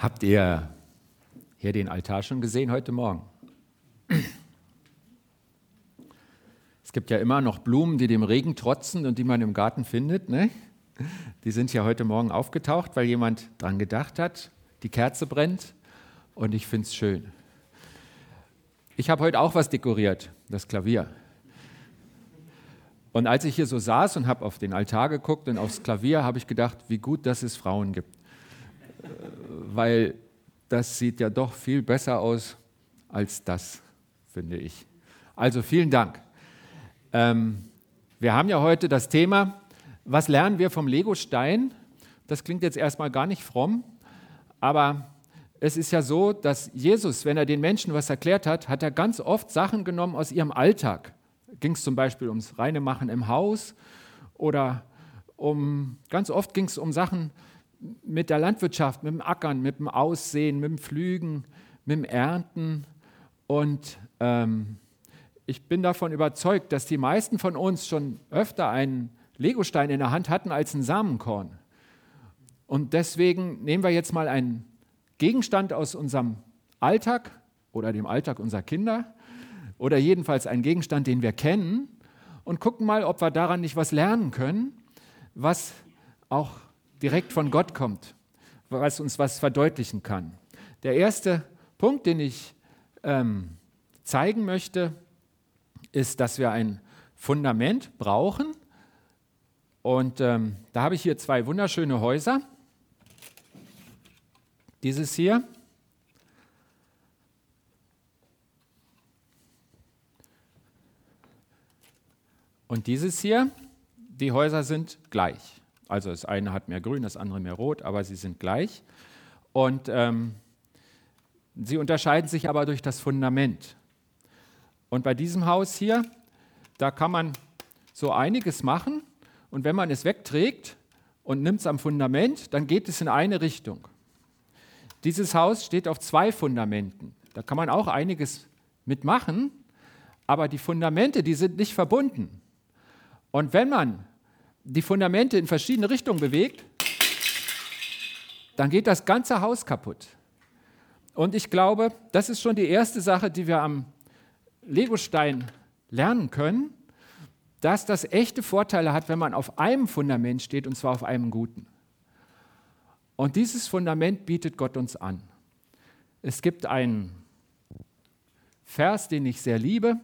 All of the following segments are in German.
Habt ihr hier den Altar schon gesehen heute Morgen? Es gibt ja immer noch Blumen, die dem Regen trotzen und die man im Garten findet. Ne? Die sind ja heute Morgen aufgetaucht, weil jemand dran gedacht hat. Die Kerze brennt und ich finde es schön. Ich habe heute auch was dekoriert, das Klavier. Und als ich hier so saß und habe auf den Altar geguckt und aufs Klavier, habe ich gedacht, wie gut, dass es Frauen gibt weil das sieht ja doch viel besser aus als das, finde ich. Also vielen Dank. Ähm, wir haben ja heute das Thema, was lernen wir vom Lego-Stein? Das klingt jetzt erstmal gar nicht fromm, aber es ist ja so, dass Jesus, wenn er den Menschen was erklärt hat, hat er ganz oft Sachen genommen aus ihrem Alltag. Ging es zum Beispiel ums reine Machen im Haus oder um, ganz oft ging es um Sachen, mit der Landwirtschaft, mit dem Ackern, mit dem Aussehen, mit dem Pflügen, mit dem Ernten. Und ähm, ich bin davon überzeugt, dass die meisten von uns schon öfter einen Legostein in der Hand hatten als ein Samenkorn. Und deswegen nehmen wir jetzt mal einen Gegenstand aus unserem Alltag oder dem Alltag unserer Kinder oder jedenfalls einen Gegenstand, den wir kennen und gucken mal, ob wir daran nicht was lernen können, was auch direkt von Gott kommt, was uns was verdeutlichen kann. Der erste Punkt, den ich ähm, zeigen möchte, ist, dass wir ein Fundament brauchen. Und ähm, da habe ich hier zwei wunderschöne Häuser. Dieses hier. Und dieses hier, die Häuser sind gleich. Also das eine hat mehr grün, das andere mehr rot, aber sie sind gleich. Und ähm, sie unterscheiden sich aber durch das Fundament. Und bei diesem Haus hier, da kann man so einiges machen. Und wenn man es wegträgt und nimmt es am Fundament, dann geht es in eine Richtung. Dieses Haus steht auf zwei Fundamenten. Da kann man auch einiges mitmachen, aber die Fundamente, die sind nicht verbunden. Und wenn man die Fundamente in verschiedene Richtungen bewegt, dann geht das ganze Haus kaputt. Und ich glaube, das ist schon die erste Sache, die wir am Legostein lernen können, dass das echte Vorteile hat, wenn man auf einem Fundament steht, und zwar auf einem guten. Und dieses Fundament bietet Gott uns an. Es gibt einen Vers, den ich sehr liebe,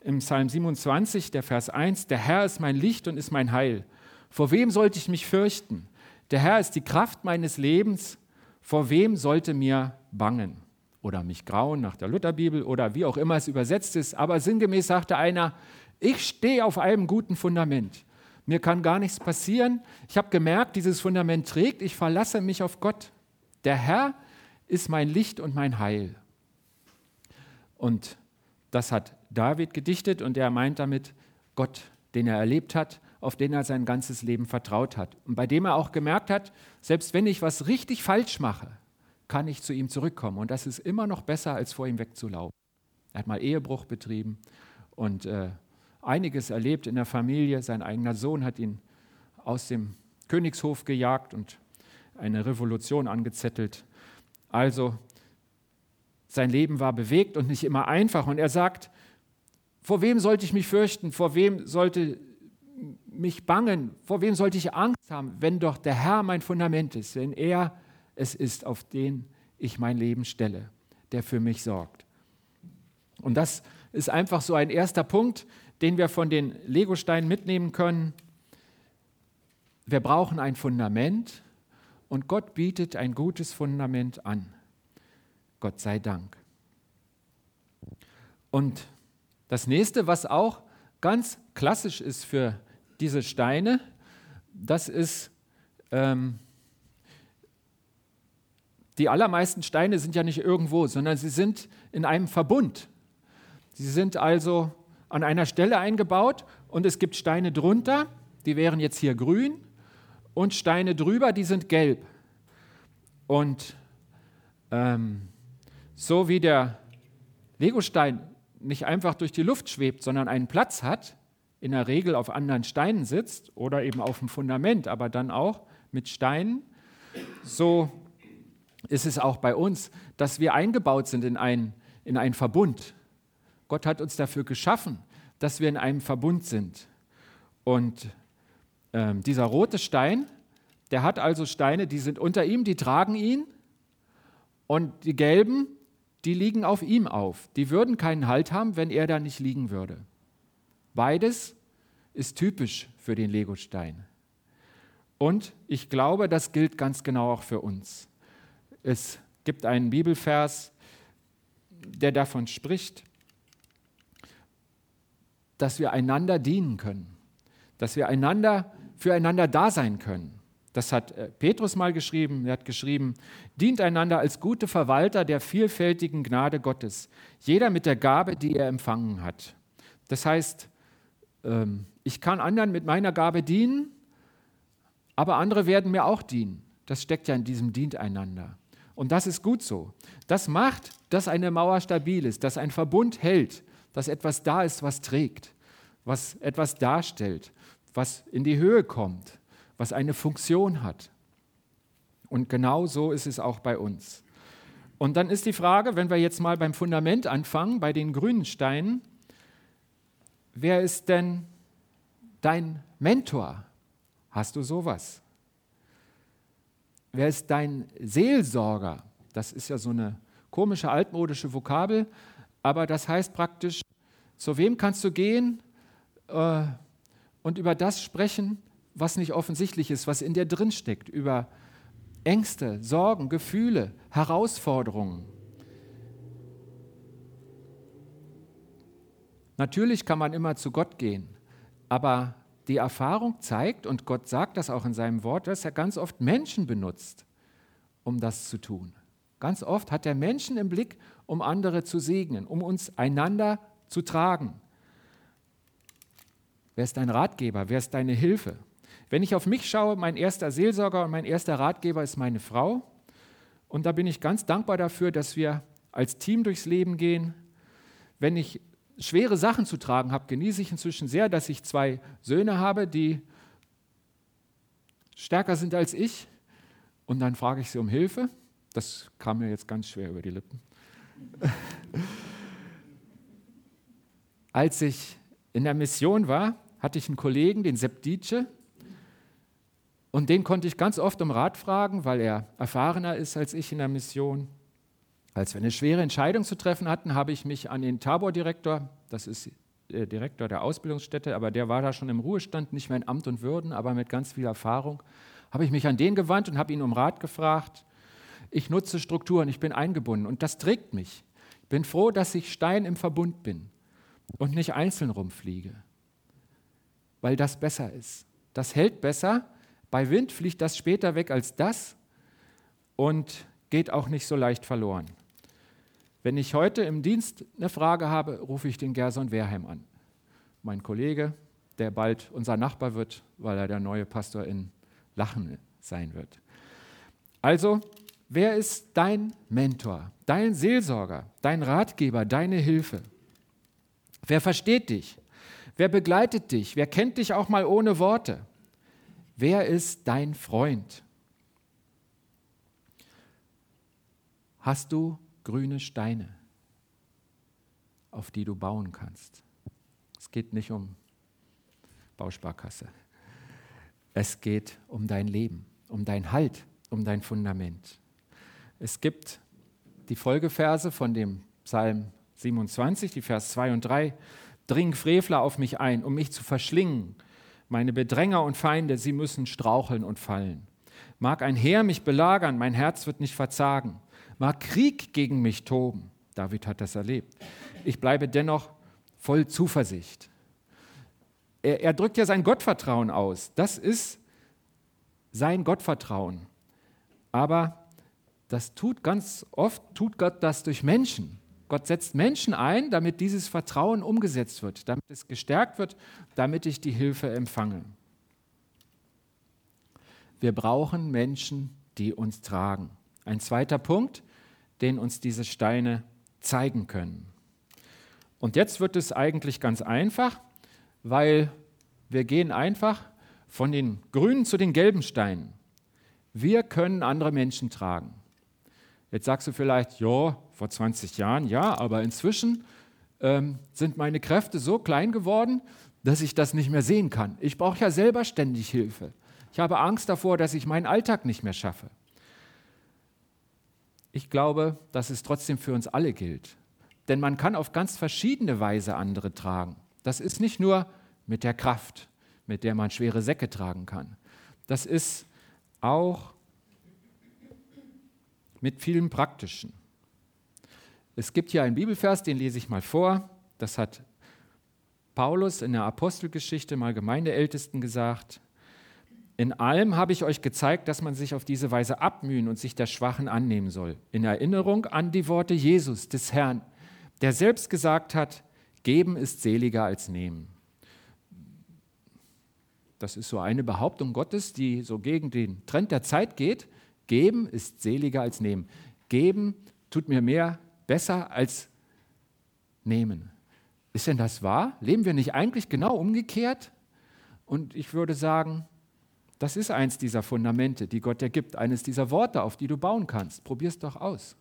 im Psalm 27, der Vers 1, der Herr ist mein Licht und ist mein Heil. Vor wem sollte ich mich fürchten? Der Herr ist die Kraft meines Lebens. Vor wem sollte mir bangen? Oder mich grauen nach der Lutherbibel oder wie auch immer es übersetzt ist. Aber sinngemäß sagte einer, ich stehe auf einem guten Fundament. Mir kann gar nichts passieren. Ich habe gemerkt, dieses Fundament trägt. Ich verlasse mich auf Gott. Der Herr ist mein Licht und mein Heil. Und das hat David gedichtet und er meint damit Gott, den er erlebt hat, auf den er sein ganzes Leben vertraut hat und bei dem er auch gemerkt hat, selbst wenn ich was richtig falsch mache, kann ich zu ihm zurückkommen. Und das ist immer noch besser, als vor ihm wegzulaufen. Er hat mal Ehebruch betrieben und äh, einiges erlebt in der Familie. Sein eigener Sohn hat ihn aus dem Königshof gejagt und eine Revolution angezettelt. Also sein Leben war bewegt und nicht immer einfach. Und er sagt, vor wem sollte ich mich fürchten? Vor wem sollte mich bangen? Vor wem sollte ich Angst haben, wenn doch der Herr mein Fundament ist, wenn er es ist, auf den ich mein Leben stelle, der für mich sorgt? Und das ist einfach so ein erster Punkt, den wir von den Legosteinen mitnehmen können. Wir brauchen ein Fundament und Gott bietet ein gutes Fundament an. Gott sei Dank. Und das nächste, was auch ganz klassisch ist für diese Steine, das ist, ähm, die allermeisten Steine sind ja nicht irgendwo, sondern sie sind in einem Verbund. Sie sind also an einer Stelle eingebaut und es gibt Steine drunter, die wären jetzt hier grün, und Steine drüber, die sind gelb. Und ähm, so wie der Legostein nicht einfach durch die Luft schwebt, sondern einen Platz hat, in der Regel auf anderen Steinen sitzt oder eben auf dem Fundament, aber dann auch mit Steinen, so ist es auch bei uns, dass wir eingebaut sind in einen in einen Verbund. Gott hat uns dafür geschaffen, dass wir in einem Verbund sind. Und ähm, dieser rote Stein, der hat also Steine, die sind unter ihm, die tragen ihn. Und die gelben, die liegen auf ihm auf. Die würden keinen Halt haben, wenn er da nicht liegen würde. Beides ist typisch für den Legostein. Und ich glaube, das gilt ganz genau auch für uns. Es gibt einen Bibelvers, der davon spricht, dass wir einander dienen können, dass wir einander füreinander da sein können. Das hat äh, Petrus mal geschrieben. Er hat geschrieben, dient einander als gute Verwalter der vielfältigen Gnade Gottes, jeder mit der Gabe, die er empfangen hat. Das heißt, ich kann anderen mit meiner Gabe dienen, aber andere werden mir auch dienen. Das steckt ja in diesem Dient einander. Und das ist gut so. Das macht, dass eine Mauer stabil ist, dass ein Verbund hält, dass etwas da ist, was trägt, was etwas darstellt, was in die Höhe kommt, was eine Funktion hat. Und genau so ist es auch bei uns. Und dann ist die Frage, wenn wir jetzt mal beim Fundament anfangen, bei den grünen Steinen, wer ist denn dein Mentor? Hast du sowas? Wer ist dein Seelsorger? Das ist ja so eine komische altmodische Vokabel, aber das heißt praktisch, zu wem kannst du gehen äh, und über das sprechen, was nicht offensichtlich ist, was in dir drin steckt, über Ängste, Sorgen, Gefühle, Herausforderungen. Natürlich kann man immer zu Gott gehen, aber die Erfahrung zeigt, und Gott sagt das auch in seinem Wort, dass er ganz oft Menschen benutzt, um das zu tun. Ganz oft hat er Menschen im Blick, um andere zu segnen, um uns einander zu tragen. Wer ist dein Ratgeber? Wer ist deine Hilfe? Wenn ich auf mich schaue, mein erster Seelsorger und mein erster Ratgeber ist meine Frau. Und da bin ich ganz dankbar dafür, dass wir als Team durchs Leben gehen. Wenn ich schwere Sachen zu tragen habe, genieße ich inzwischen sehr, dass ich zwei Söhne habe, die stärker sind als ich. Und dann frage ich sie um Hilfe. Das kam mir jetzt ganz schwer über die Lippen. als ich in der Mission war, hatte ich einen Kollegen, den Sepp Dietsche, und den konnte ich ganz oft um Rat fragen, weil er erfahrener ist als ich in der Mission. Als wir eine schwere Entscheidung zu treffen hatten, habe ich mich an den Tabor-Direktor, das ist der Direktor der Ausbildungsstätte, aber der war da schon im Ruhestand, nicht mehr in Amt und Würden, aber mit ganz viel Erfahrung, habe ich mich an den gewandt und habe ihn um Rat gefragt. Ich nutze Strukturen, ich bin eingebunden und das trägt mich. Ich bin froh, dass ich Stein im Verbund bin und nicht einzeln rumfliege, weil das besser ist. Das hält besser. Bei Wind fliegt das später weg als das und geht auch nicht so leicht verloren. Wenn ich heute im Dienst eine Frage habe, rufe ich den Gerson Wehrheim an. Mein Kollege, der bald unser Nachbar wird, weil er der neue Pastor in Lachen sein wird. Also, wer ist dein Mentor, dein Seelsorger, dein Ratgeber, deine Hilfe? Wer versteht dich? Wer begleitet dich? Wer kennt dich auch mal ohne Worte? Wer ist dein Freund? Hast du grüne Steine, auf die du bauen kannst. Es geht nicht um Bausparkasse. Es geht um dein Leben, um dein Halt, um dein Fundament. Es gibt die Folgeverse von dem Psalm 27, die Vers 2 und 3. Dring Frevler auf mich ein, um mich zu verschlingen. Meine Bedränger und Feinde, sie müssen straucheln und fallen. Mag ein Heer mich belagern, mein Herz wird nicht verzagen mag Krieg gegen mich toben. David hat das erlebt. Ich bleibe dennoch voll Zuversicht. Er, er drückt ja sein Gottvertrauen aus. Das ist sein Gottvertrauen. Aber das tut ganz oft, tut Gott das durch Menschen. Gott setzt Menschen ein, damit dieses Vertrauen umgesetzt wird, damit es gestärkt wird, damit ich die Hilfe empfange. Wir brauchen Menschen, die uns tragen. Ein zweiter Punkt, den uns diese Steine zeigen können. Und jetzt wird es eigentlich ganz einfach, weil wir gehen einfach von den grünen zu den gelben Steinen. Wir können andere Menschen tragen. Jetzt sagst du vielleicht, ja, vor 20 Jahren, ja, aber inzwischen ähm, sind meine Kräfte so klein geworden, dass ich das nicht mehr sehen kann. Ich brauche ja selber ständig Hilfe. Ich habe Angst davor, dass ich meinen Alltag nicht mehr schaffe. Ich glaube, dass es trotzdem für uns alle gilt. Denn man kann auf ganz verschiedene Weise andere tragen. Das ist nicht nur mit der Kraft, mit der man schwere Säcke tragen kann. Das ist auch mit vielem Praktischen. Es gibt hier einen Bibelvers, den lese ich mal vor. Das hat Paulus in der Apostelgeschichte mal Gemeindeältesten gesagt. In allem habe ich euch gezeigt, dass man sich auf diese Weise abmühen und sich der Schwachen annehmen soll. In Erinnerung an die Worte Jesus, des Herrn, der selbst gesagt hat, geben ist seliger als nehmen. Das ist so eine Behauptung Gottes, die so gegen den Trend der Zeit geht. Geben ist seliger als nehmen. Geben tut mir mehr besser als nehmen. Ist denn das wahr? Leben wir nicht eigentlich genau umgekehrt? Und ich würde sagen, das ist eins dieser Fundamente, die Gott dir gibt, eines dieser Worte, auf die du bauen kannst. Probier es doch aus.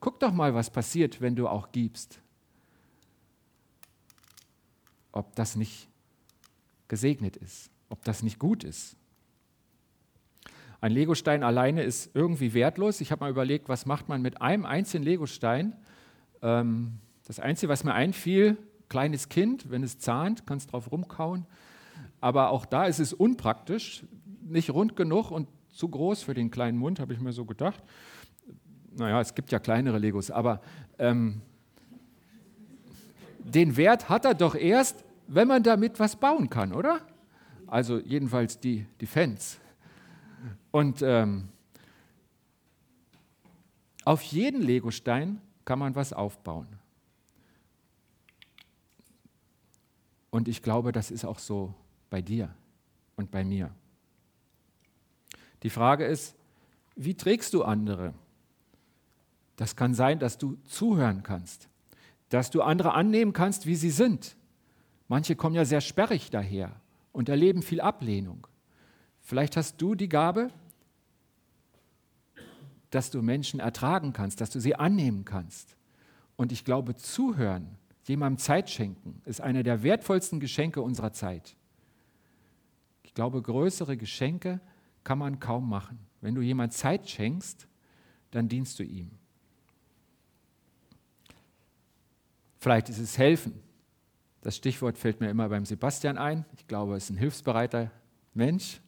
Guck doch mal, was passiert, wenn du auch gibst. Ob das nicht gesegnet ist, ob das nicht gut ist. Ein Legostein alleine ist irgendwie wertlos. Ich habe mal überlegt, was macht man mit einem einzigen Legostein? Ähm, das Einzige, was mir einfiel, kleines Kind, wenn es zahnt, kannst drauf rumkauen. Aber auch da ist es unpraktisch, nicht rund genug und zu groß für den kleinen Mund, habe ich mir so gedacht. Naja, es gibt ja kleinere Legos, aber ähm, den Wert hat er doch erst, wenn man damit was bauen kann, oder? Also jedenfalls die, die Fans. Und ähm, auf jeden Legostein kann man was aufbauen. Und ich glaube, das ist auch so bei dir und bei mir. Die Frage ist, wie trägst du andere? Das kann sein, dass du zuhören kannst, dass du andere annehmen kannst, wie sie sind. Manche kommen ja sehr sperrig daher und erleben viel Ablehnung. Vielleicht hast du die Gabe, dass du Menschen ertragen kannst, dass du sie annehmen kannst. Und ich glaube, zuhören, jemandem Zeit schenken, ist einer der wertvollsten Geschenke unserer Zeit. Ich glaube, größere Geschenke kann man kaum machen. Wenn du jemand Zeit schenkst, dann dienst du ihm. Vielleicht ist es helfen. Das Stichwort fällt mir immer beim Sebastian ein. Ich glaube, er ist ein hilfsbereiter Mensch.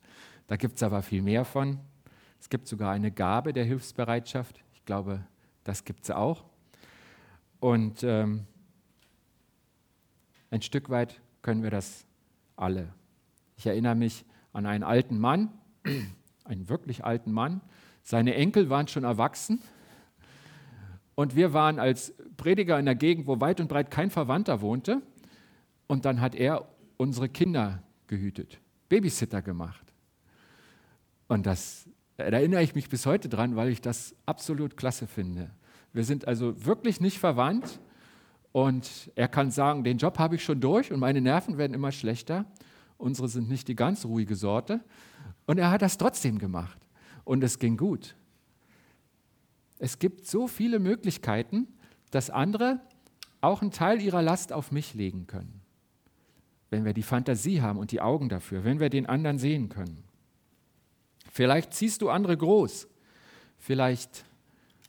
Da gibt es aber viel mehr von. Es gibt sogar eine Gabe der Hilfsbereitschaft. Ich glaube, das gibt es auch. Und ähm, ein Stück weit können wir das alle. Ich erinnere mich an einen alten Mann, einen wirklich alten Mann. Seine Enkel waren schon erwachsen. Und wir waren als Prediger in der Gegend, wo weit und breit kein Verwandter wohnte. Und dann hat er unsere Kinder gehütet, Babysitter gemacht. Und das da erinnere ich mich bis heute dran, weil ich das absolut klasse finde. Wir sind also wirklich nicht verwandt und er kann sagen, den Job habe ich schon durch und meine Nerven werden immer schlechter. Unsere sind nicht die ganz ruhige Sorte. Und er hat das trotzdem gemacht und es ging gut. Es gibt so viele Möglichkeiten, dass andere auch einen Teil ihrer Last auf mich legen können. Wenn wir die Fantasie haben und die Augen dafür, wenn wir den anderen sehen können. Vielleicht ziehst du andere groß. Vielleicht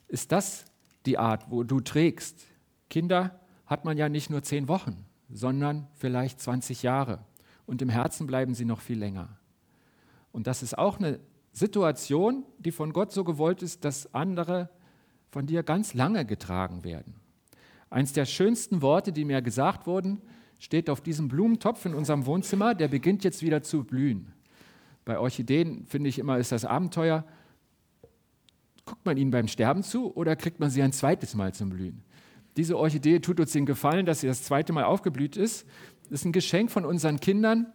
ist das die Art, wo du trägst. Kinder hat man ja nicht nur zehn Wochen, sondern vielleicht 20 Jahre. Und im Herzen bleiben sie noch viel länger. Und das ist auch eine Situation, die von Gott so gewollt ist, dass andere von dir ganz lange getragen werden. Eins der schönsten Worte, die mir gesagt wurden, steht auf diesem Blumentopf in unserem Wohnzimmer, der beginnt jetzt wieder zu blühen. Bei Orchideen finde ich immer, ist das Abenteuer, guckt man ihnen beim Sterben zu oder kriegt man sie ein zweites Mal zum Blühen? Diese Orchidee tut uns den Gefallen, dass sie das zweite Mal aufgeblüht ist. Das ist ein Geschenk von unseren Kindern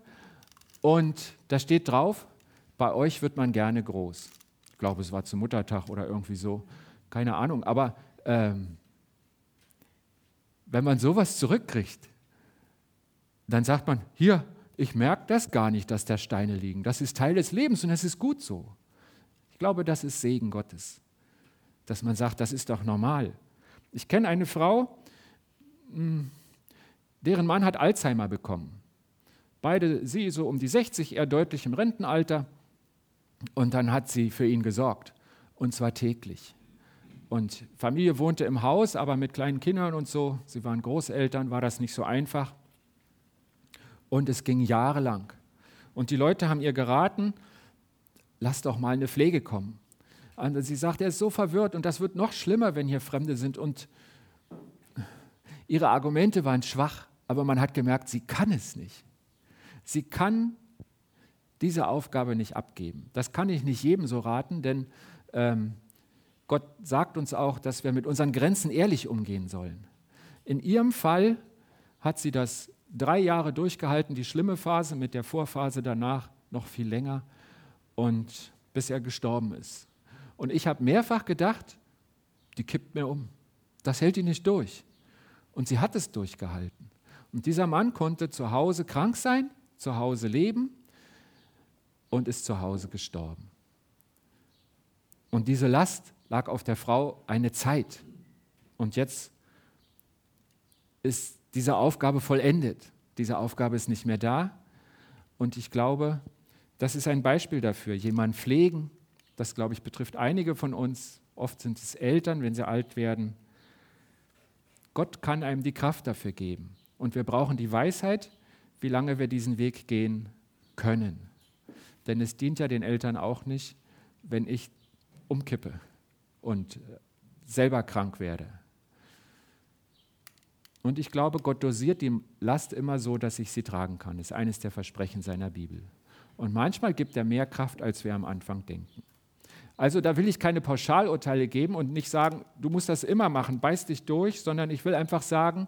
und da steht drauf, bei euch wird man gerne groß. Ich glaube, es war zum Muttertag oder irgendwie so, keine Ahnung. Aber ähm, wenn man sowas zurückkriegt, dann sagt man, hier, ich merke das gar nicht, dass da Steine liegen. Das ist Teil des Lebens und es ist gut so. Ich glaube, das ist Segen Gottes. dass man sagt, das ist doch normal. Ich kenne eine Frau, hm, deren Mann hat Alzheimer bekommen. Beide, sie so um die 60, er deutlich im Rentenalter. Und dann hat sie für ihn gesorgt. Und zwar täglich. Und Familie wohnte im Haus, aber mit kleinen Kindern und so. Sie waren Großeltern, war das nicht so einfach. Und es ging jahrelang. Und die Leute haben ihr geraten, lass doch mal eine Pflege kommen. Und sie sagt, er ist so verwirrt und das wird noch schlimmer, wenn hier Fremde sind. Und ihre Argumente waren schwach, aber man hat gemerkt, sie kann es nicht. Sie kann diese Aufgabe nicht abgeben. Das kann ich nicht jedem so raten, denn ähm, Gott sagt uns auch, dass wir mit unseren Grenzen ehrlich umgehen sollen. In ihrem Fall hat sie das drei Jahre durchgehalten, die schlimme Phase mit der Vorphase danach noch viel länger und bis er gestorben ist. Und ich habe mehrfach gedacht, die kippt mir um. Das hält die nicht durch. Und sie hat es durchgehalten. Und dieser Mann konnte zu Hause krank sein, zu Hause leben und ist zu Hause gestorben. Und diese Last lag auf der Frau eine Zeit. Und jetzt ist diese Aufgabe vollendet. Diese Aufgabe ist nicht mehr da. Und ich glaube, das ist ein Beispiel dafür. Jemanden pflegen, das glaube ich betrifft einige von uns. Oft sind es Eltern, wenn sie alt werden. Gott kann einem die Kraft dafür geben. Und wir brauchen die Weisheit, wie lange wir diesen Weg gehen können. Denn es dient ja den Eltern auch nicht, wenn ich umkippe und selber krank werde. Und ich glaube, Gott dosiert die Last immer so, dass ich sie tragen kann. Das ist eines der Versprechen seiner Bibel. Und manchmal gibt er mehr Kraft, als wir am Anfang denken. Also da will ich keine Pauschalurteile geben und nicht sagen, du musst das immer machen, beiß dich durch, sondern ich will einfach sagen,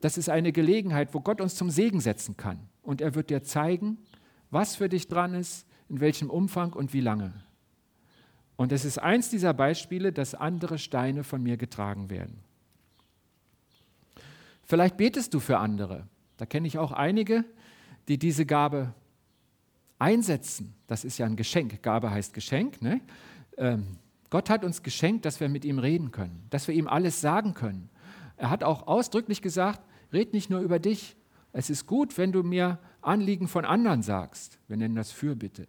das ist eine Gelegenheit, wo Gott uns zum Segen setzen kann. Und er wird dir zeigen, was für dich dran ist, in welchem Umfang und wie lange. Und es ist eins dieser Beispiele, dass andere Steine von mir getragen werden. Vielleicht betest du für andere. Da kenne ich auch einige, die diese Gabe einsetzen. Das ist ja ein Geschenk. Gabe heißt Geschenk. Ne? Ähm, Gott hat uns geschenkt, dass wir mit ihm reden können, dass wir ihm alles sagen können. Er hat auch ausdrücklich gesagt, red nicht nur über dich. Es ist gut, wenn du mir Anliegen von anderen sagst. Wir nennen das Fürbitte.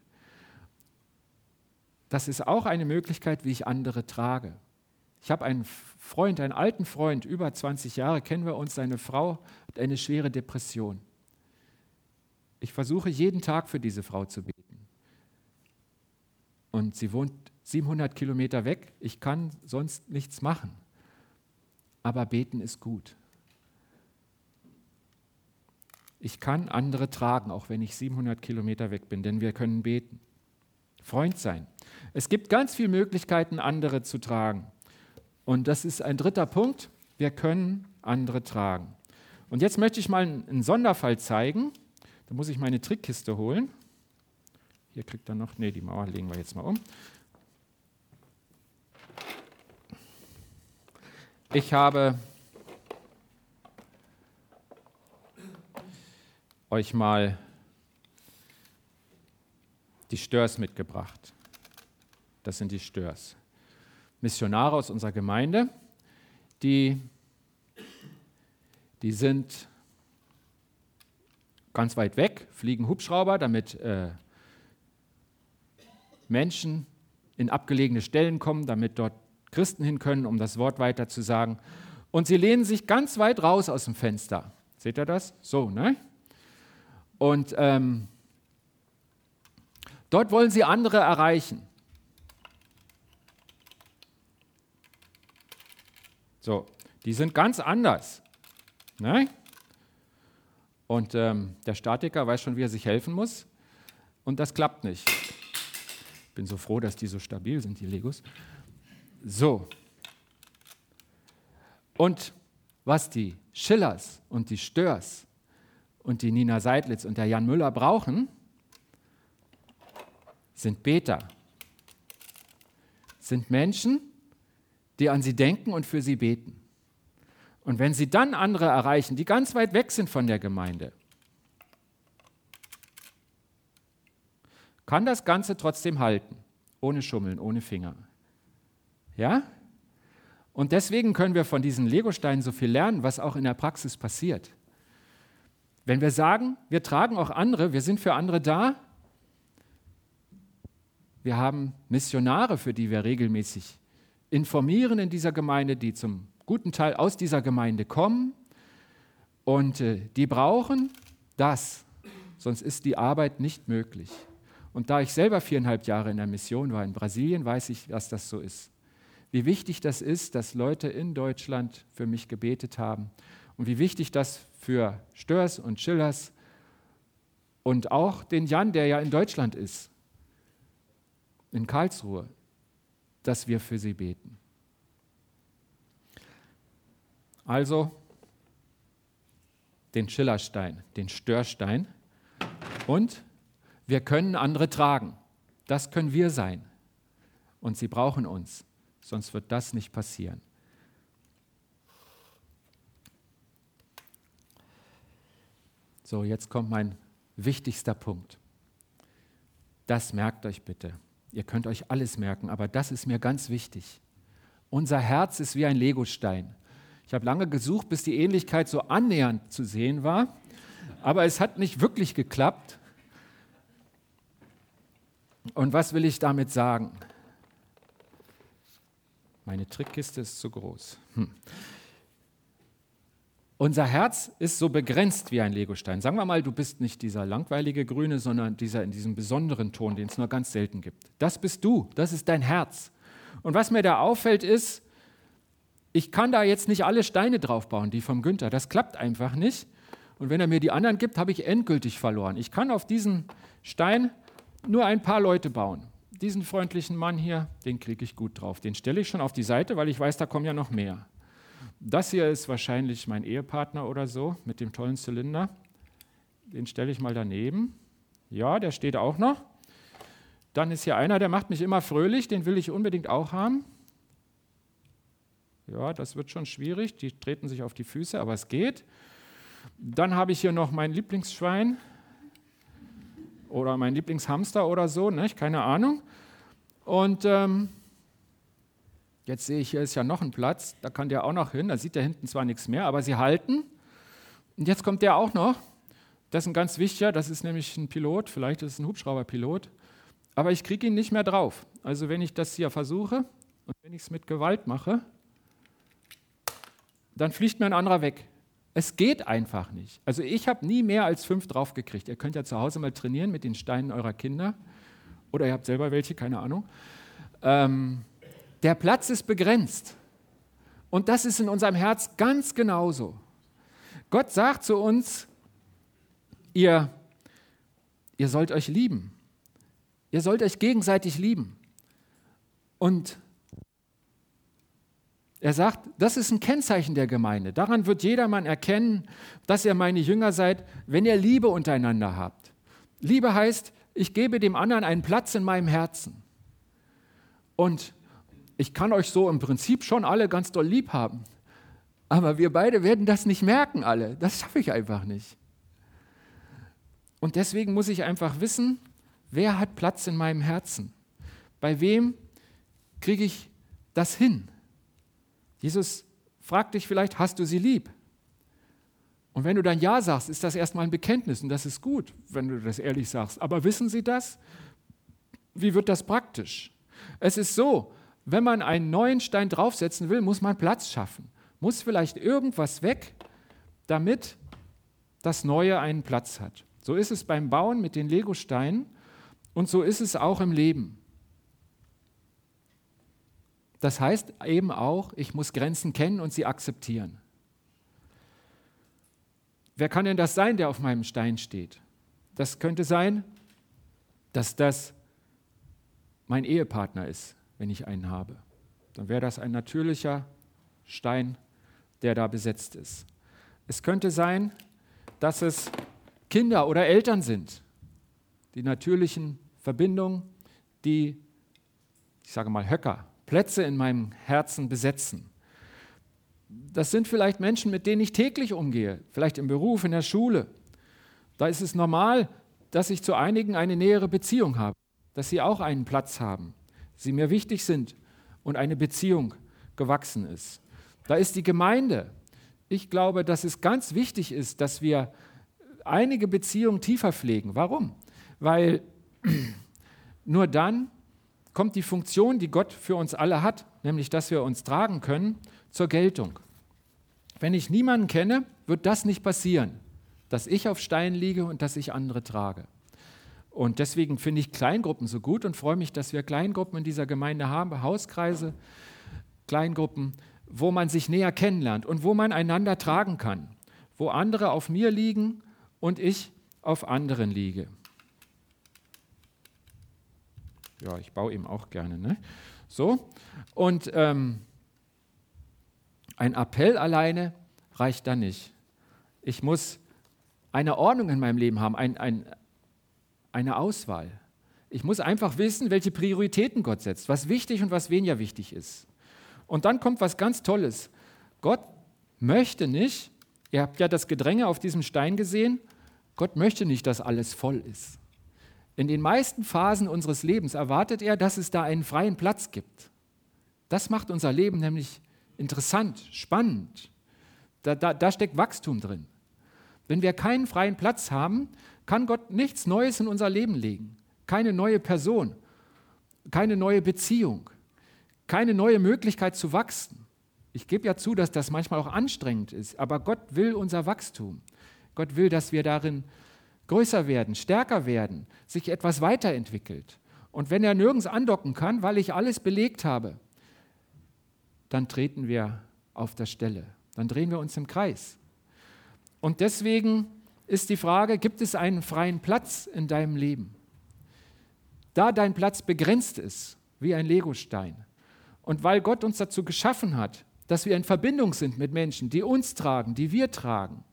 Das ist auch eine Möglichkeit, wie ich andere trage. Ich habe einen Freund, einen alten Freund, über 20 Jahre kennen wir uns, seine Frau hat eine schwere Depression. Ich versuche jeden Tag für diese Frau zu beten. Und sie wohnt 700 Kilometer weg. Ich kann sonst nichts machen. Aber beten ist gut. Ich kann andere tragen, auch wenn ich 700 Kilometer weg bin, denn wir können beten. Freund sein. Es gibt ganz viele Möglichkeiten, andere zu tragen. Und das ist ein dritter Punkt. Wir können andere tragen. Und jetzt möchte ich mal einen Sonderfall zeigen. Da muss ich meine Trickkiste holen. Hier kriegt er noch, nee, die Mauer legen wir jetzt mal um. Ich habe euch mal die Störs mitgebracht. Das sind die Störs. Missionare aus unserer Gemeinde, die, die sind ganz weit weg, fliegen Hubschrauber, damit äh, Menschen in abgelegene Stellen kommen, damit dort Christen hin können, um das Wort weiter zu sagen. Und sie lehnen sich ganz weit raus aus dem Fenster. Seht ihr das? So, ne? Und ähm, dort wollen sie andere erreichen. So, die sind ganz anders. Ne? Und ähm, der Statiker weiß schon, wie er sich helfen muss. Und das klappt nicht. Ich bin so froh, dass die so stabil sind, die Legos. So. Und was die Schillers und die Störs und die Nina Seidlitz und der Jan Müller brauchen, sind Beter. Sind Menschen, die an sie denken und für sie beten. Und wenn sie dann andere erreichen, die ganz weit weg sind von der Gemeinde, kann das Ganze trotzdem halten, ohne Schummeln, ohne Finger. Ja? Und deswegen können wir von diesen Legosteinen so viel lernen, was auch in der Praxis passiert. Wenn wir sagen, wir tragen auch andere, wir sind für andere da, wir haben Missionare, für die wir regelmäßig informieren in dieser Gemeinde, die zum guten Teil aus dieser Gemeinde kommen und äh, die brauchen das, sonst ist die Arbeit nicht möglich. Und da ich selber viereinhalb Jahre in der Mission war in Brasilien, weiß ich, was das so ist. Wie wichtig das ist, dass Leute in Deutschland für mich gebetet haben und wie wichtig das für Störs und Schillers und auch den Jan, der ja in Deutschland ist, in Karlsruhe, dass wir für sie beten. Also den Schillerstein, den Störstein und wir können andere tragen. Das können wir sein. Und sie brauchen uns, sonst wird das nicht passieren. So, jetzt kommt mein wichtigster Punkt. Das merkt euch bitte. Ihr könnt euch alles merken, aber das ist mir ganz wichtig. Unser Herz ist wie ein Legostein. Ich habe lange gesucht, bis die Ähnlichkeit so annähernd zu sehen war, aber es hat nicht wirklich geklappt. Und was will ich damit sagen? Meine Trickkiste ist zu groß. Hm. Unser Herz ist so begrenzt wie ein Legostein. Sagen wir mal, du bist nicht dieser langweilige Grüne, sondern dieser in diesem besonderen Ton, den es nur ganz selten gibt. Das bist du, das ist dein Herz. Und was mir da auffällt, ist, ich kann da jetzt nicht alle Steine draufbauen, die vom Günther. Das klappt einfach nicht. Und wenn er mir die anderen gibt, habe ich endgültig verloren. Ich kann auf diesen Stein nur ein paar Leute bauen. Diesen freundlichen Mann hier, den kriege ich gut drauf. Den stelle ich schon auf die Seite, weil ich weiß, da kommen ja noch mehr. Das hier ist wahrscheinlich mein Ehepartner oder so mit dem tollen Zylinder. Den stelle ich mal daneben. Ja, der steht auch noch. Dann ist hier einer, der macht mich immer fröhlich, den will ich unbedingt auch haben. Ja, das wird schon schwierig, die treten sich auf die Füße, aber es geht. Dann habe ich hier noch mein Lieblingsschwein oder mein Lieblingshamster oder so, ne? keine Ahnung. Und ähm, Jetzt sehe ich, hier ist ja noch ein Platz, da kann der auch noch hin, da sieht der hinten zwar nichts mehr, aber sie halten. Und jetzt kommt der auch noch. Das ist ein ganz wichtiger, das ist nämlich ein Pilot, vielleicht ist es ein Hubschrauberpilot, aber ich kriege ihn nicht mehr drauf. Also wenn ich das hier versuche und wenn ich es mit Gewalt mache, dann fliegt mir ein anderer weg. Es geht einfach nicht. Also ich habe nie mehr als fünf draufgekriegt. Ihr könnt ja zu Hause mal trainieren mit den Steinen eurer Kinder oder ihr habt selber welche, keine Ahnung. Ähm, der Platz ist begrenzt. Und das ist in unserem Herz ganz genauso. Gott sagt zu uns, ihr, ihr sollt euch lieben. Ihr sollt euch gegenseitig lieben. Und er sagt, das ist ein Kennzeichen der Gemeinde. Daran wird jedermann erkennen, dass ihr meine Jünger seid, wenn ihr Liebe untereinander habt. Liebe heißt, ich gebe dem anderen einen Platz in meinem Herzen. Und ich kann euch so im Prinzip schon alle ganz doll lieb haben. Aber wir beide werden das nicht merken, alle. Das schaffe ich einfach nicht. Und deswegen muss ich einfach wissen, wer hat Platz in meinem Herzen? Bei wem kriege ich das hin? Jesus fragt dich vielleicht, hast du sie lieb? Und wenn du dann Ja sagst, ist das erstmal ein Bekenntnis und das ist gut, wenn du das ehrlich sagst. Aber wissen Sie das? Wie wird das praktisch? Es ist so, wenn man einen neuen Stein draufsetzen will, muss man Platz schaffen. Muss vielleicht irgendwas weg, damit das Neue einen Platz hat. So ist es beim Bauen mit den Legosteinen und so ist es auch im Leben. Das heißt eben auch, ich muss Grenzen kennen und sie akzeptieren. Wer kann denn das sein, der auf meinem Stein steht? Das könnte sein, dass das mein Ehepartner ist, wenn ich einen habe. Dann wäre das ein natürlicher Stein, der da besetzt ist. Es könnte sein, dass es Kinder oder Eltern sind, die natürlichen Verbindungen, die, ich sage mal, Höcker, Plätze in meinem Herzen besetzen. Das sind vielleicht Menschen, mit denen ich täglich umgehe, vielleicht im Beruf, in der Schule. Da ist es normal, dass ich zu einigen eine nähere Beziehung habe, dass sie auch einen Platz haben sie mir wichtig sind und eine Beziehung gewachsen ist. Da ist die Gemeinde. Ich glaube, dass es ganz wichtig ist, dass wir einige Beziehungen tiefer pflegen. Warum? Weil nur dann kommt die Funktion, die Gott für uns alle hat, nämlich dass wir uns tragen können, zur Geltung. Wenn ich niemanden kenne, wird das nicht passieren, dass ich auf Steinen liege und dass ich andere trage. Und deswegen finde ich Kleingruppen so gut und freue mich, dass wir Kleingruppen in dieser Gemeinde haben, Hauskreise, Kleingruppen, wo man sich näher kennenlernt und wo man einander tragen kann, wo andere auf mir liegen und ich auf anderen liege. Ja, ich baue ihm auch gerne. Ne? So, und ähm, ein Appell alleine reicht da nicht. Ich muss eine Ordnung in meinem Leben haben, ein, ein, eine Auswahl. Ich muss einfach wissen, welche Prioritäten Gott setzt, was wichtig und was weniger wichtig ist. Und dann kommt was ganz Tolles. Gott möchte nicht, ihr habt ja das Gedränge auf diesem Stein gesehen, Gott möchte nicht, dass alles voll ist. In den meisten Phasen unseres Lebens erwartet er, dass es da einen freien Platz gibt. Das macht unser Leben nämlich interessant, spannend. Da, da, da steckt Wachstum drin. Wenn wir keinen freien Platz haben, kann Gott nichts Neues in unser Leben legen. Keine neue Person, keine neue Beziehung, keine neue Möglichkeit zu wachsen. Ich gebe ja zu, dass das manchmal auch anstrengend ist, aber Gott will unser Wachstum. Gott will, dass wir darin größer werden, stärker werden, sich etwas weiterentwickelt. Und wenn er nirgends andocken kann, weil ich alles belegt habe, dann treten wir auf der Stelle. Dann drehen wir uns im Kreis. Und deswegen ist die Frage, gibt es einen freien Platz in deinem Leben? Da dein Platz begrenzt ist, wie ein Legostein, und weil Gott uns dazu geschaffen hat, dass wir in Verbindung sind mit Menschen, die uns tragen, die wir tragen,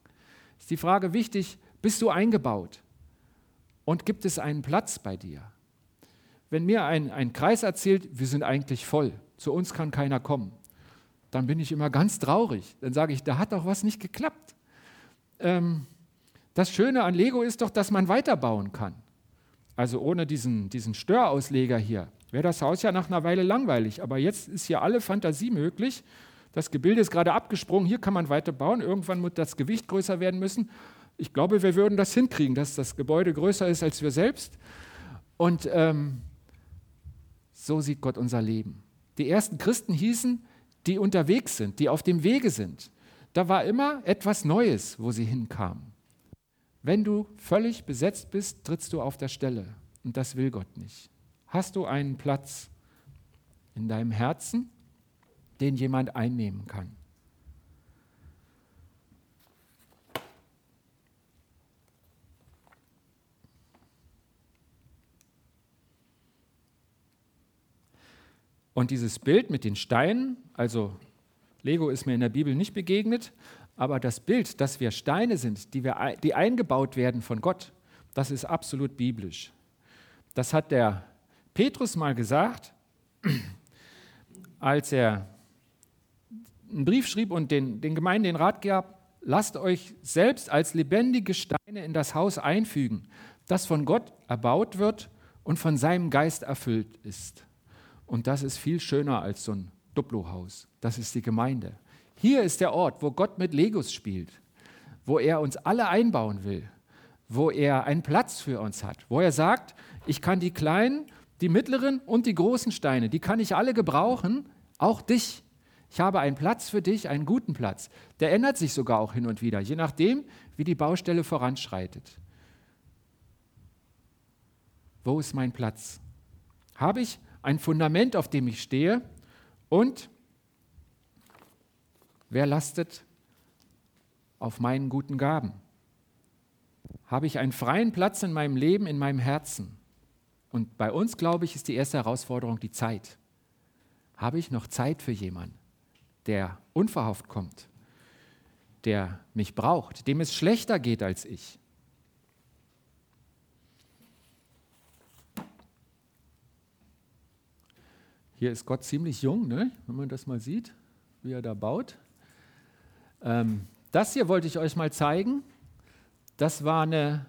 ist die Frage wichtig, bist du eingebaut? Und gibt es einen Platz bei dir? Wenn mir ein, ein Kreis erzählt, wir sind eigentlich voll, zu uns kann keiner kommen, dann bin ich immer ganz traurig. Dann sage ich, da hat doch was nicht geklappt. Ähm, das Schöne an Lego ist doch, dass man weiterbauen kann. Also ohne diesen, diesen Störausleger hier wäre das Haus ja nach einer Weile langweilig. Aber jetzt ist hier alle Fantasie möglich. Das Gebilde ist gerade abgesprungen, hier kann man weiter bauen. Irgendwann wird das Gewicht größer werden müssen. Ich glaube, wir würden das hinkriegen, dass das Gebäude größer ist als wir selbst. Und ähm, so sieht Gott unser Leben. Die ersten Christen hießen die unterwegs sind, die auf dem Wege sind. Da war immer etwas Neues, wo sie hinkamen. Wenn du völlig besetzt bist, trittst du auf der Stelle. Und das will Gott nicht. Hast du einen Platz in deinem Herzen, den jemand einnehmen kann? Und dieses Bild mit den Steinen, also Lego ist mir in der Bibel nicht begegnet, aber das Bild, dass wir Steine sind, die, wir, die eingebaut werden von Gott, das ist absolut biblisch. Das hat der Petrus mal gesagt, als er einen Brief schrieb und den, den Gemeinden den Rat gab, lasst euch selbst als lebendige Steine in das Haus einfügen, das von Gott erbaut wird und von seinem Geist erfüllt ist. Und das ist viel schöner als so ein Duplo-Haus. Das ist die Gemeinde. Hier ist der Ort, wo Gott mit Legos spielt, wo er uns alle einbauen will, wo er einen Platz für uns hat, wo er sagt, ich kann die kleinen, die mittleren und die großen Steine, die kann ich alle gebrauchen, auch dich. Ich habe einen Platz für dich, einen guten Platz. Der ändert sich sogar auch hin und wieder, je nachdem, wie die Baustelle voranschreitet. Wo ist mein Platz? Habe ich ein Fundament, auf dem ich stehe? Und wer lastet auf meinen guten Gaben? Habe ich einen freien Platz in meinem Leben, in meinem Herzen? Und bei uns, glaube ich, ist die erste Herausforderung die Zeit. Habe ich noch Zeit für jemanden, der unverhofft kommt, der mich braucht, dem es schlechter geht als ich? Hier ist Gott ziemlich jung, ne? wenn man das mal sieht, wie er da baut. Ähm, das hier wollte ich euch mal zeigen. Das war eine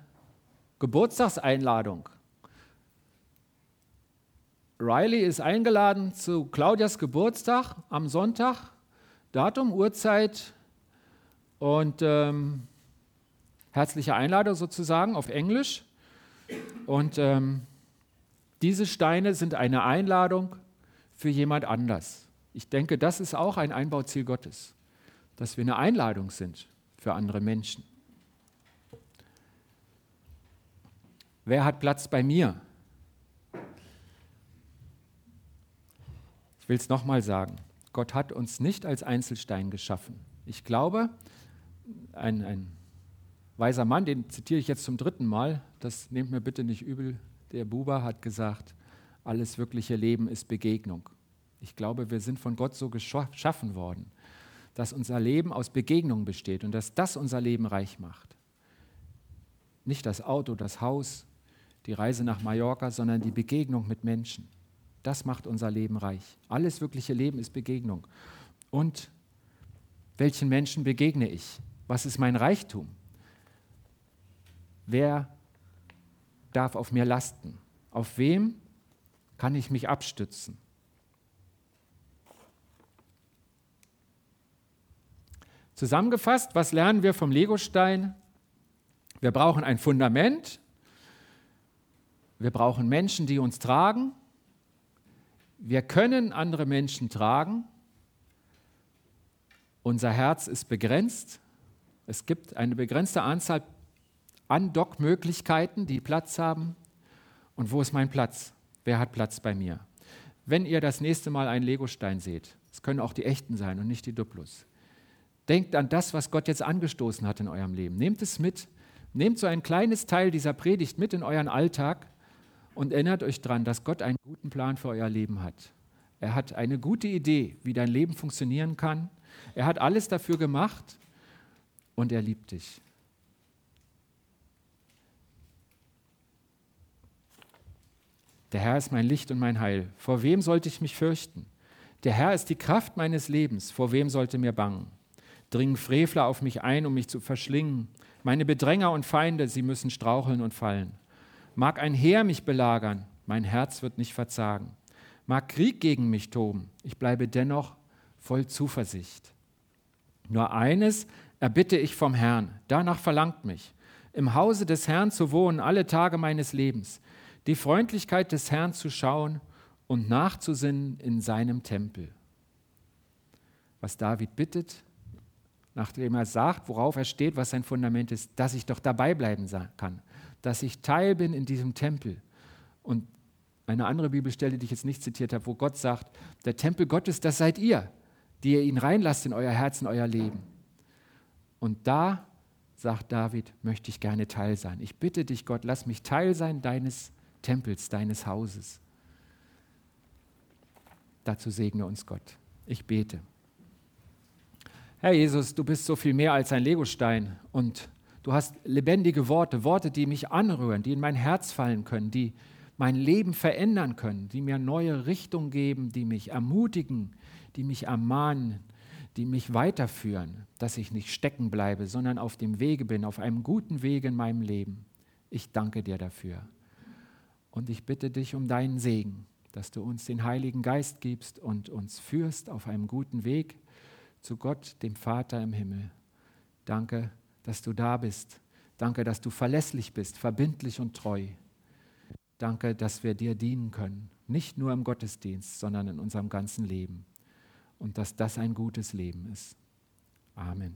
Geburtstagseinladung. Riley ist eingeladen zu Claudias Geburtstag am Sonntag. Datum, Uhrzeit und ähm, herzliche Einladung sozusagen auf Englisch. Und ähm, diese Steine sind eine Einladung für jemand anders. Ich denke, das ist auch ein Einbauziel Gottes, dass wir eine Einladung sind für andere Menschen. Wer hat Platz bei mir? Ich will es nochmal sagen. Gott hat uns nicht als Einzelstein geschaffen. Ich glaube, ein, ein weiser Mann, den zitiere ich jetzt zum dritten Mal, das nehmt mir bitte nicht übel, der Buber hat gesagt, alles wirkliche Leben ist Begegnung. Ich glaube, wir sind von Gott so geschaffen worden, dass unser Leben aus Begegnungen besteht und dass das unser Leben reich macht. Nicht das Auto, das Haus, die Reise nach Mallorca, sondern die Begegnung mit Menschen. Das macht unser Leben reich. Alles wirkliche Leben ist Begegnung. Und welchen Menschen begegne ich? Was ist mein Reichtum? Wer darf auf mir lasten? Auf wem kann ich mich abstützen? Zusammengefasst, was lernen wir vom Legostein? Wir brauchen ein Fundament, wir brauchen Menschen, die uns tragen, wir können andere Menschen tragen, unser Herz ist begrenzt, es gibt eine begrenzte Anzahl Andockmöglichkeiten, die Platz haben. Und wo ist mein Platz? Wer hat Platz bei mir? Wenn ihr das nächste Mal einen Legostein seht, es können auch die echten sein und nicht die Duplos, denkt an das, was Gott jetzt angestoßen hat in eurem Leben. Nehmt es mit, nehmt so ein kleines Teil dieser Predigt mit in euren Alltag und erinnert euch daran, dass Gott einen guten Plan für euer Leben hat. Er hat eine gute Idee, wie dein Leben funktionieren kann. Er hat alles dafür gemacht und er liebt dich. Der Herr ist mein Licht und mein Heil. Vor wem sollte ich mich fürchten? Der Herr ist die Kraft meines Lebens. Vor wem sollte mir bangen? Dringen Frevler auf mich ein, um mich zu verschlingen. Meine Bedränger und Feinde, sie müssen straucheln und fallen. Mag ein Heer mich belagern, mein Herz wird nicht verzagen. Mag Krieg gegen mich toben, ich bleibe dennoch voll Zuversicht. Nur eines erbitte ich vom Herrn, danach verlangt mich, im Hause des Herrn zu wohnen alle Tage meines Lebens, die Freundlichkeit des Herrn zu schauen und nachzusinnen in seinem Tempel. Was David bittet, nachdem er sagt, worauf er steht, was sein Fundament ist, dass ich doch dabei bleiben kann, dass ich Teil bin in diesem Tempel. Und eine andere Bibelstelle, die ich jetzt nicht zitiert habe, wo Gott sagt, der Tempel Gottes, das seid ihr, die ihr ihn reinlasst in euer Herz, in euer Leben. Und da, sagt David, möchte ich gerne Teil sein. Ich bitte dich, Gott, lass mich Teil sein deines Tempels, deines Hauses. Dazu segne uns Gott. Ich bete. Herr Jesus, du bist so viel mehr als ein Legostein und du hast lebendige Worte, Worte, die mich anrühren, die in mein Herz fallen können, die mein Leben verändern können, die mir neue Richtung geben, die mich ermutigen, die mich ermahnen, die mich weiterführen, dass ich nicht stecken bleibe, sondern auf dem Wege bin, auf einem guten Weg in meinem Leben. Ich danke dir dafür. Und ich bitte dich um deinen Segen, dass du uns den Heiligen Geist gibst und uns führst auf einem guten Weg zu Gott, dem Vater im Himmel. Danke, dass du da bist. Danke, dass du verlässlich bist, verbindlich und treu. Danke, dass wir dir dienen können, nicht nur im Gottesdienst, sondern in unserem ganzen Leben. Und dass das ein gutes Leben ist. Amen.